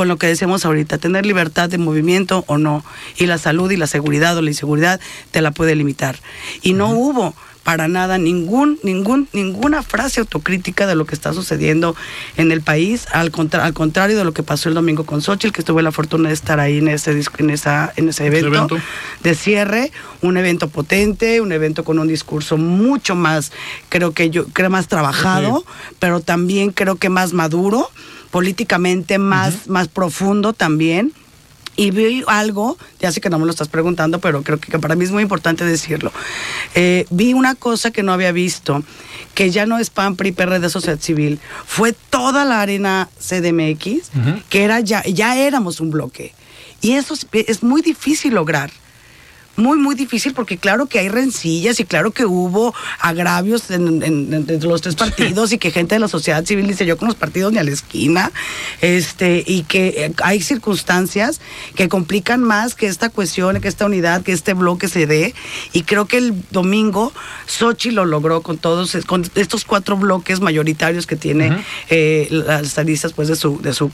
con lo que decíamos ahorita, tener libertad de movimiento o no, y la salud y la seguridad o la inseguridad te la puede limitar. Y no hubo para nada ningún, ningún, ninguna frase autocrítica de lo que está sucediendo en el país, al, al contrario de lo que pasó el domingo con Xochitl, que tuve la fortuna de estar ahí en ese, en esa, en ese evento, de cierre, un evento potente, un evento con un discurso mucho más, creo que yo, creo más trabajado, pero también creo que más maduro políticamente más, más profundo también. Y vi algo, ya sé que no me lo estás preguntando, pero creo que para mí es muy importante decirlo. Eh, vi una cosa que no había visto, que ya no es PAN, PRI, PRD, Sociedad Civil, fue toda la arena CDMX, que era ya, ya éramos un bloque. Y eso es muy difícil lograr muy, muy difícil porque claro que hay rencillas y claro que hubo agravios entre los tres partidos y que gente de la sociedad civil dice yo con los partidos ni a la esquina, este, y que eh, hay circunstancias que complican más que esta cuestión, que esta unidad, que este bloque se dé. Y creo que el domingo Sochi lo logró con todos, con estos cuatro bloques mayoritarios que tiene eh, las estadistas pues de su, de su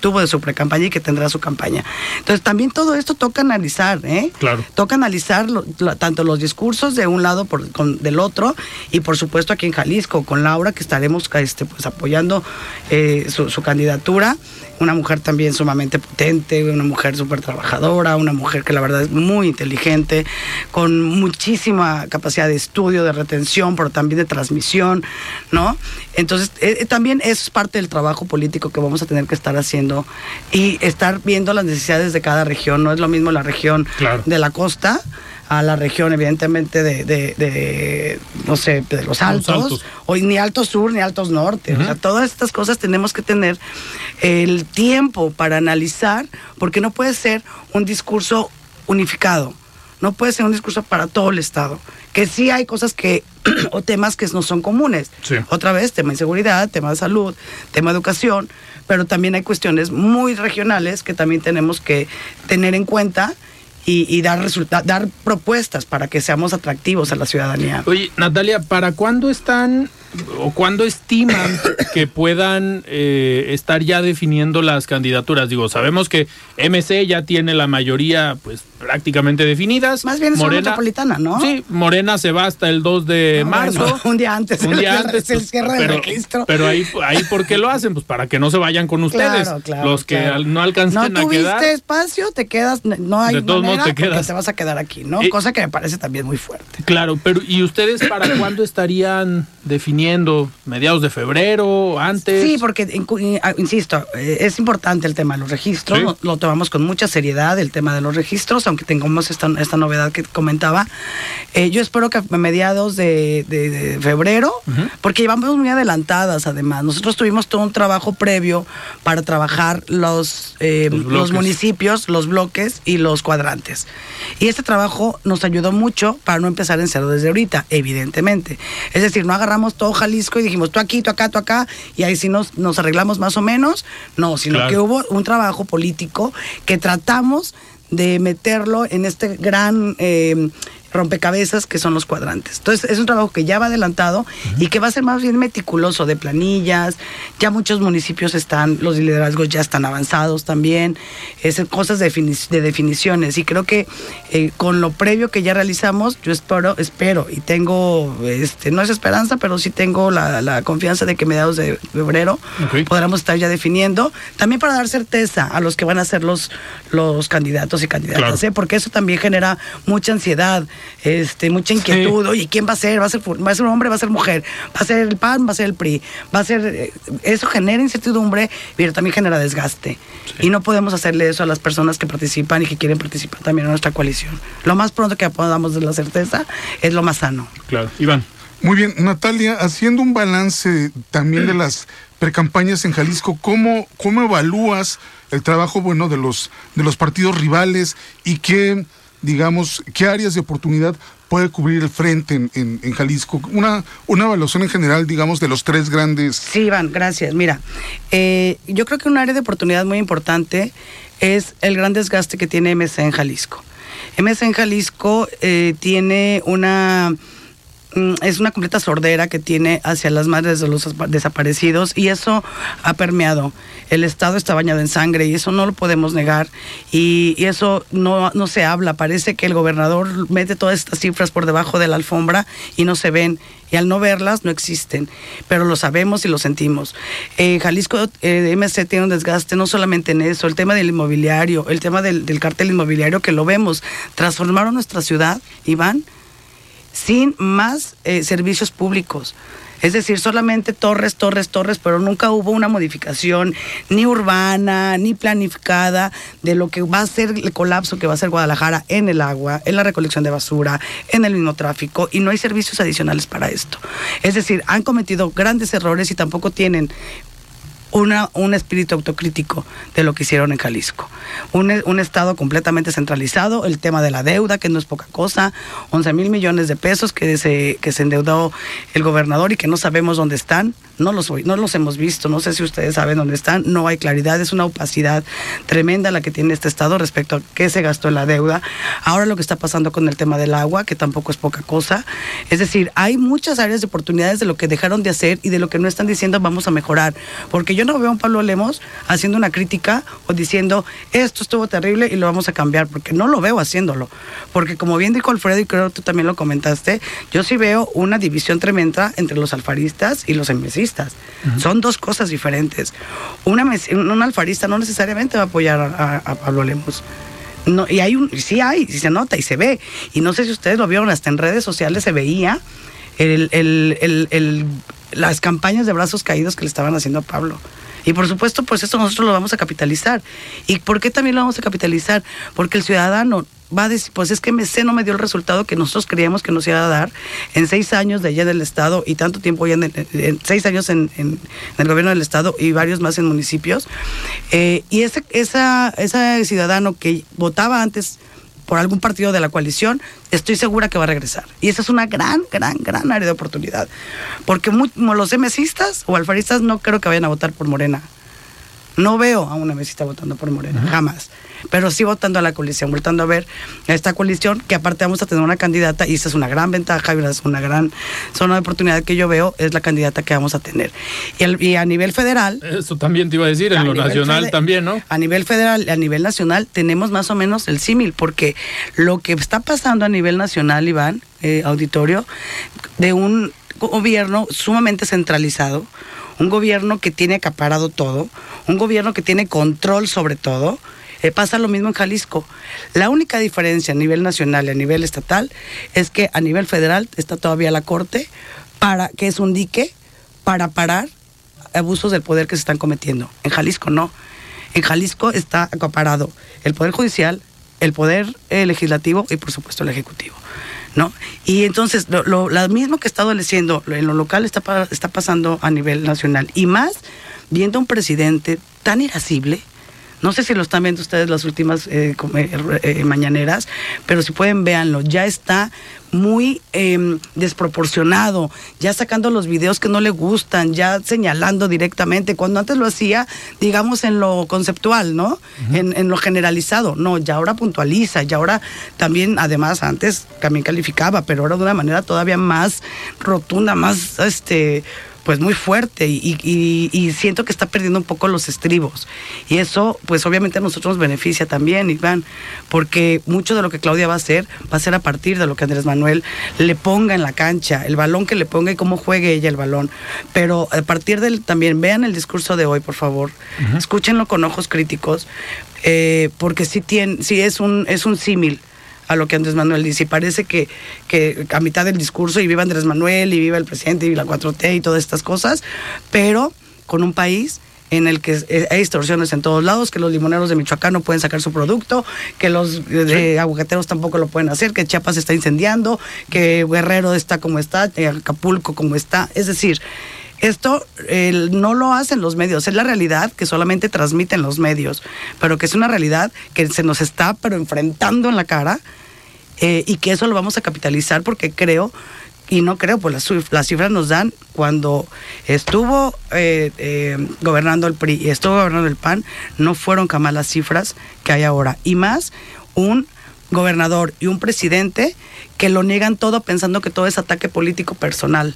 tuvo de su pre-campaña y que tendrá su campaña. Entonces también todo esto toca analizar, ¿eh? Claro. Toca analizar tanto los discursos de un lado por, con, del otro y por supuesto aquí en Jalisco con Laura que estaremos este, pues, apoyando eh, su, su, candidatura. Una mujer también sumamente potente, una mujer súper trabajadora, una mujer que la verdad es muy inteligente, con muchísima capacidad de estudio, de retención, pero también de transmisión, ¿no? Entonces, eh, eh, también es parte del trabajo político que vamos a tener que estar haciendo y estar viendo las necesidades de cada región. No es lo mismo la región de la costa a la región, evidentemente, de, de, no sé, de los altos, o ni altos sur ni altos norte. O sea, todas estas cosas tenemos que tener el tiempo para analizar, porque no puede ser un discurso unificado. No puede ser un discurso para todo el Estado. Que sí hay cosas que, o temas que no son comunes. Otra vez, tema de seguridad, tema de salud, tema de educación, pero también hay cuestiones muy regionales que también tenemos que tener en cuenta y, dar, dar propuestas para que seamos atractivos a la ciudadanía. Oye, Natalia, ¿para cuándo están o cuándo estiman que puedan eh, estar ya definiendo las candidaturas? Digo, sabemos que MC ya tiene la mayoría pues prácticamente definidas. Más bien es Morena, metropolitana, ¿no? Sí, Morena se va hasta el 2 de ah, marzo. un día antes. Un día antes. El pues, cierre pero, registro. pero ahí, ahí, ¿por qué lo hacen? Pues para que no se vayan con ustedes. Los que no alcancen no a quedar. No espacio, te quedas, no hay de todos modos te quedas. te vas a quedar aquí, ¿no? Cosa que me parece también muy fuerte. Claro, pero ¿y ustedes para cuándo estarían definiendo? ¿Mediados de febrero? ¿Antes? Sí, porque, ah, insisto, eh, es importante el tema de los registros. Lo, tomamos con mucha seriedad, el tema de los registros, aunque tengamos esta, esta novedad que comentaba. Eh, yo espero que a mediados de, febrero, porque llevamos muy adelantadas además. Nosotros tuvimos todo un trabajo previo para trabajar los, eh, los, municipios, los bloques y los cuadrantes. Y este trabajo nos ayudó mucho para no empezar en cero desde ahorita, evidentemente. Es decir, no agarramos todo Jalisco y dijimos, tú aquí, tú acá, tú acá, y ahí sí nos, nos arreglamos más o menos. No, sino que hubo un trabajo político que tratamos de meterlo en este gran eh, rompecabezas que son los cuadrantes. Entonces es un trabajo que ya va adelantado y que va a ser más bien meticuloso de planillas. Ya muchos municipios están, los liderazgos ya están avanzados también, es cosas de, definiciones. Y creo que eh, con lo previo que ya realizamos, yo espero, espero y tengo, este, no es esperanza, pero sí tengo la, confianza de que mediados de febrero podremos estar ya definiendo, también para dar certeza a los que van a ser los, los candidatos y candidatas, ¿eh? porque eso también genera mucha ansiedad este, mucha inquietud. Oye, ¿quién va a ser? ¿Va a ser, ¿Va a ser un hombre? ¿Va a ser mujer? ¿Va a ser el PAN? ¿Va a ser el PRI? Va a ser. Eh, eso genera incertidumbre, pero también genera desgaste. Y no podemos hacerle eso a las personas que participan y que quieren participar también en nuestra coalición. Lo más pronto que podamos de la certeza es lo más sano. Claro. Iván. Muy bien, Natalia, haciendo un balance también de las precampañas en Jalisco, ¿cómo, cómo evalúas el trabajo bueno de los, de los partidos rivales y qué digamos, qué áreas de oportunidad puede cubrir el frente en, Jalisco? Una, una evaluación en general, digamos, de los tres grandes. Sí, Iván, gracias. Mira, eh, yo creo que un área de oportunidad muy importante es el gran desgaste que tiene MC en Jalisco. MC en Jalisco eh, tiene una es una completa sordera que tiene hacia las madres de los desaparecidos y eso ha permeado. El Estado está bañado en sangre y eso no lo podemos negar y, eso no, no se habla. Parece que el gobernador mete todas estas cifras por debajo de la alfombra y no se ven y al no verlas no existen, pero lo sabemos y lo sentimos. Jalisco eh, MC tiene un desgaste no solamente en eso, el tema del inmobiliario, el tema del, del cartel inmobiliario que lo vemos, transformaron nuestra ciudad, Iván, sin más eh, servicios públicos. Es decir, solamente torres, torres, torres, pero nunca hubo una modificación ni urbana, ni planificada de lo que va a ser el colapso que va a ser Guadalajara en el agua, en la recolección de basura, en el mismo tráfico, y no hay servicios adicionales para esto. Es decir, han cometido grandes errores y tampoco tienen una, un espíritu autocrítico de lo que hicieron en Jalisco. Un, un, Estado completamente centralizado, el tema de la deuda, que no es poca cosa, 11 mil millones de pesos que se, que se endeudó el gobernador y que no sabemos dónde están, no los, no los hemos visto, no sé si ustedes saben dónde están, no hay claridad, es una opacidad tremenda la que tiene este Estado respecto a qué se gastó en la deuda. Ahora lo que está pasando con el tema del agua, que tampoco es poca cosa. Es decir, hay muchas áreas de oportunidades de lo que dejaron de hacer y de lo que no están diciendo vamos a mejorar, porque yo no veo a un Pablo Lemos haciendo una crítica o diciendo esto estuvo terrible y lo vamos a cambiar, porque no lo veo haciéndolo. Porque como bien dijo Alfredo y creo que tú también lo comentaste, yo sí veo una división tremenda entre los alfaristas y los Son dos cosas diferentes. Una, un alfarista no necesariamente va a apoyar a, Pablo Lemos. No, y hay un, sí hay, y se nota y se ve. Y no sé si ustedes lo vieron, hasta en redes sociales se veía el, el, las campañas de brazos caídos que le estaban haciendo a Pablo. Y por supuesto, pues esto nosotros lo vamos a capitalizar. ¿Y por qué también lo vamos a capitalizar? Porque el ciudadano va a decir, pues es que MC no me dio el resultado que nosotros creíamos que nos iba a dar en seis años de allá en el Estado y tanto tiempo ya en, seis años en, el gobierno del Estado y varios más en municipios. Eh, y ese, esa, ese ciudadano que votaba antes por algún partido de la coalición, estoy segura que va a regresar. Y esa es una gran, gran, gran área de oportunidad. Porque los MSistas o alfaristas no creo que vayan a votar por Morena. No veo a una mesista votando por Morena, jamás. Pero sí votando a la coalición, votando a ver a esta coalición, que aparte vamos a tener una candidata, y esa es una gran ventaja, y es una gran zona de oportunidad que yo veo, es la candidata que vamos a tener. Y, a nivel federal. Eso también te iba a decir, en lo nacional también, ¿no? A nivel federal, a nivel nacional, tenemos más o menos el símil, porque lo que está pasando a nivel nacional, Iván, eh, auditorio, de un gobierno sumamente centralizado, un gobierno que tiene acaparado todo, un gobierno que tiene control sobre todo. Eh, pasa lo mismo en Jalisco. La única diferencia a nivel nacional y a nivel estatal es que a nivel federal está todavía la Corte, para, que es un dique para parar abusos del poder que se están cometiendo. En Jalisco no. En Jalisco está acaparado el Poder Judicial, el Poder eh, Legislativo y por supuesto el Ejecutivo. ¿no? Y entonces, lo, lo, mismo que está adoleciendo en lo local está, está pasando a nivel nacional. Y más viendo a un presidente tan irascible, No sé si lo están viendo ustedes las últimas eh, eh, mañaneras, pero si pueden, véanlo. Ya está muy em, desproporcionado, ya sacando los videos que no le gustan, ya señalando directamente, cuando antes lo hacía, digamos, en lo conceptual, ¿no? en, lo generalizado. No, ya ahora puntualiza, ya ahora también, además, antes también calificaba, pero ahora de una manera todavía más rotunda, más, este, pues muy fuerte y, siento que está perdiendo un poco los estribos. Y eso, pues obviamente a nosotros nos beneficia también, Iván, porque mucho de lo que Claudia va a hacer va a ser a partir de lo que Andrés Manuel le ponga en la cancha, el balón que le ponga y cómo juegue ella el balón. Pero a partir del también, vean el discurso de hoy, por favor, escúchenlo con ojos críticos, eh, porque sí, tiene, sí es un, es un símil a lo que Andrés Manuel dice. Y parece que, que a mitad del discurso, y viva Andrés Manuel, y viva el presidente, y la 4T, y todas estas cosas, pero con un país en el que hay distorsiones en todos lados, que los limoneros de Michoacán no pueden sacar su producto, que los de aguacateros tampoco lo pueden hacer, que Chiapas está incendiando, que Guerrero está como está, Acapulco como está. Es decir, esto no lo hacen los medios, es la realidad que solamente transmiten los medios, pero que es una realidad que se nos está pero enfrentando en la cara eh, y que eso lo vamos a capitalizar porque creo y no creo, pues las, cifras nos dan cuando estuvo eh, eh, gobernando el PRI y estuvo gobernando el PAN, no fueron jamás las cifras que hay ahora. Y más un gobernador y un presidente que lo niegan todo pensando que todo es ataque político personal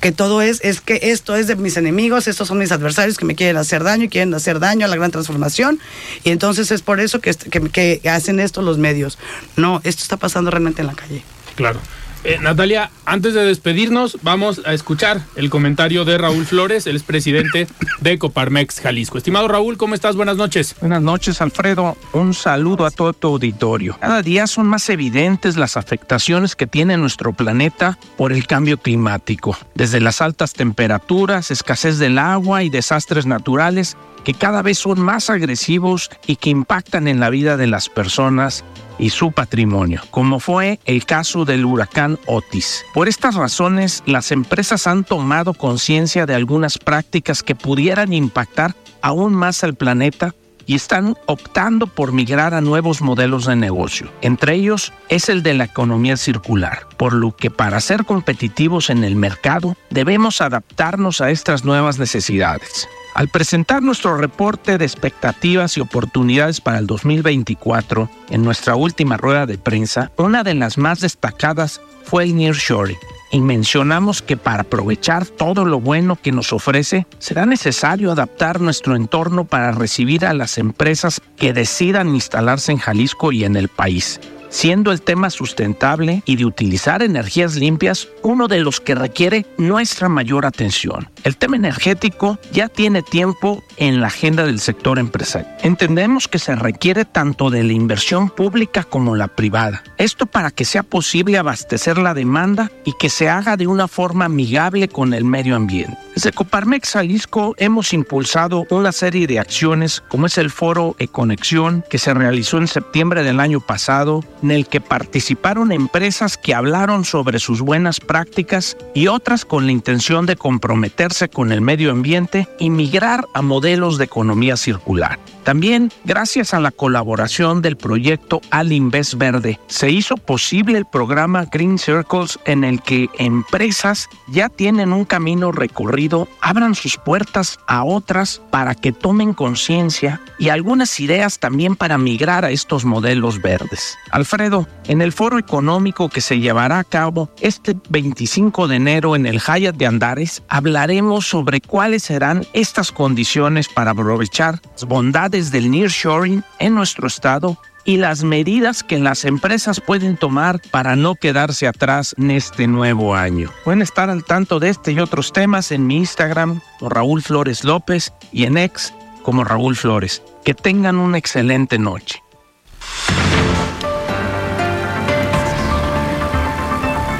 que todo es, es que esto es de mis enemigos, estos son mis adversarios que me quieren hacer daño y quieren hacer daño a la gran transformación. Y entonces es por eso que, que, que hacen esto los medios. No, esto está pasando realmente en la calle. Claro. Eh, Natalia, antes de despedirnos, vamos a escuchar el comentario de Raúl Flores, el expresidente de Coparmex Jalisco. Estimado Raúl, ¿cómo estás? Buenas noches. Buenas noches, Alfredo. Un saludo a todo tu auditorio. Cada día son más evidentes las afectaciones que tiene nuestro planeta por el cambio climático, desde las altas temperaturas, escasez del agua y desastres naturales que cada vez son más agresivos y que impactan en la vida de las personas y su patrimonio, como fue el caso del huracán Otis. Por estas razones, las empresas han tomado conciencia de algunas prácticas que pudieran impactar aún más al planeta y están optando por migrar a nuevos modelos de negocio. Entre ellos es el de la economía circular, por lo que para ser competitivos en el mercado debemos adaptarnos a estas nuevas necesidades. Al presentar nuestro reporte de expectativas y oportunidades para el 2024 en nuestra última rueda de prensa, una de las más destacadas fue el nearshoring. Y mencionamos que para aprovechar todo lo bueno que nos ofrece, será necesario adaptar nuestro entorno para recibir a las empresas que decidan instalarse en Jalisco y en el país siendo el tema sustentable y de utilizar energías limpias uno de los que requiere nuestra mayor atención. El tema energético ya tiene tiempo en la agenda del sector empresarial. Entendemos que se requiere tanto de la inversión pública como la privada. Esto para que sea posible abastecer la demanda y que se haga de una forma amigable con el medio ambiente. Desde Coparmex Jalisco hemos impulsado una serie de acciones como es el foro Econexión que se realizó en septiembre del año pasado en el que participaron empresas que hablaron sobre sus buenas prácticas y otras con la intención de comprometerse con el medio ambiente y migrar a modelos de economía circular. También, gracias a la colaboración del proyecto Alinvest Verde, se hizo posible el programa Green Circles en el que empresas ya tienen un camino recorrido, abran sus puertas a otras para que tomen conciencia y algunas ideas también para migrar a estos modelos verdes. Alfredo, en el foro económico que se llevará a cabo este 25 de enero en el Hyatt de Andares, hablaremos sobre cuáles serán estas condiciones para aprovechar las bondades del nearshoring en nuestro estado y las medidas que las empresas pueden tomar para no quedarse atrás en este nuevo año. Pueden estar al tanto de este y otros temas en mi Instagram, Raúl Flores López, y en X como Raúl Flores. Que tengan una excelente noche.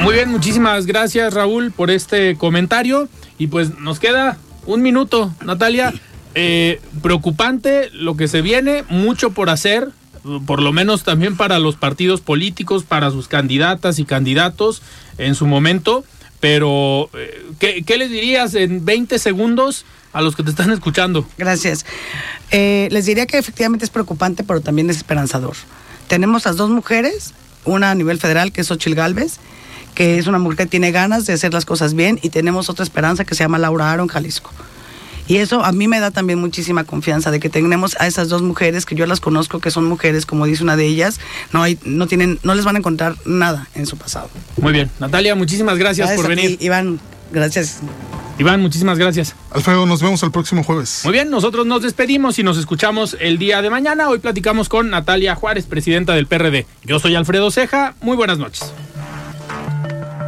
Muy bien, muchísimas gracias Raúl por este comentario. Y pues nos queda un minuto, Natalia. Eh, preocupante lo que se viene, mucho por hacer, por lo menos también para los partidos políticos, para sus candidatas y candidatos en su momento. Pero, eh, ¿qué, ¿qué, les dirías en 20 segundos a los que te están escuchando. Gracias. Eh, les diría que efectivamente es preocupante, pero también es esperanzador. Tenemos a dos mujeres, una a nivel federal, que es Ochil Galvez, que es una mujer que tiene ganas de hacer las cosas bien, y tenemos otra esperanza que se llama Laura Aaron Jalisco. Y eso a mí me da también muchísima confianza de que tenemos a esas dos mujeres que yo las conozco, que son mujeres, como dice una de ellas, no hay, no tienen, no les van a encontrar nada en su pasado. Muy bien, Natalia, muchísimas gracias, por venir. Iván, gracias. Iván, muchísimas gracias. Alfredo, nos vemos el próximo jueves. Muy bien, nosotros nos despedimos y nos escuchamos el día de mañana. Hoy platicamos con Natalia Juárez, presidenta del PRD. Yo soy Alfredo Ceja. Muy buenas noches.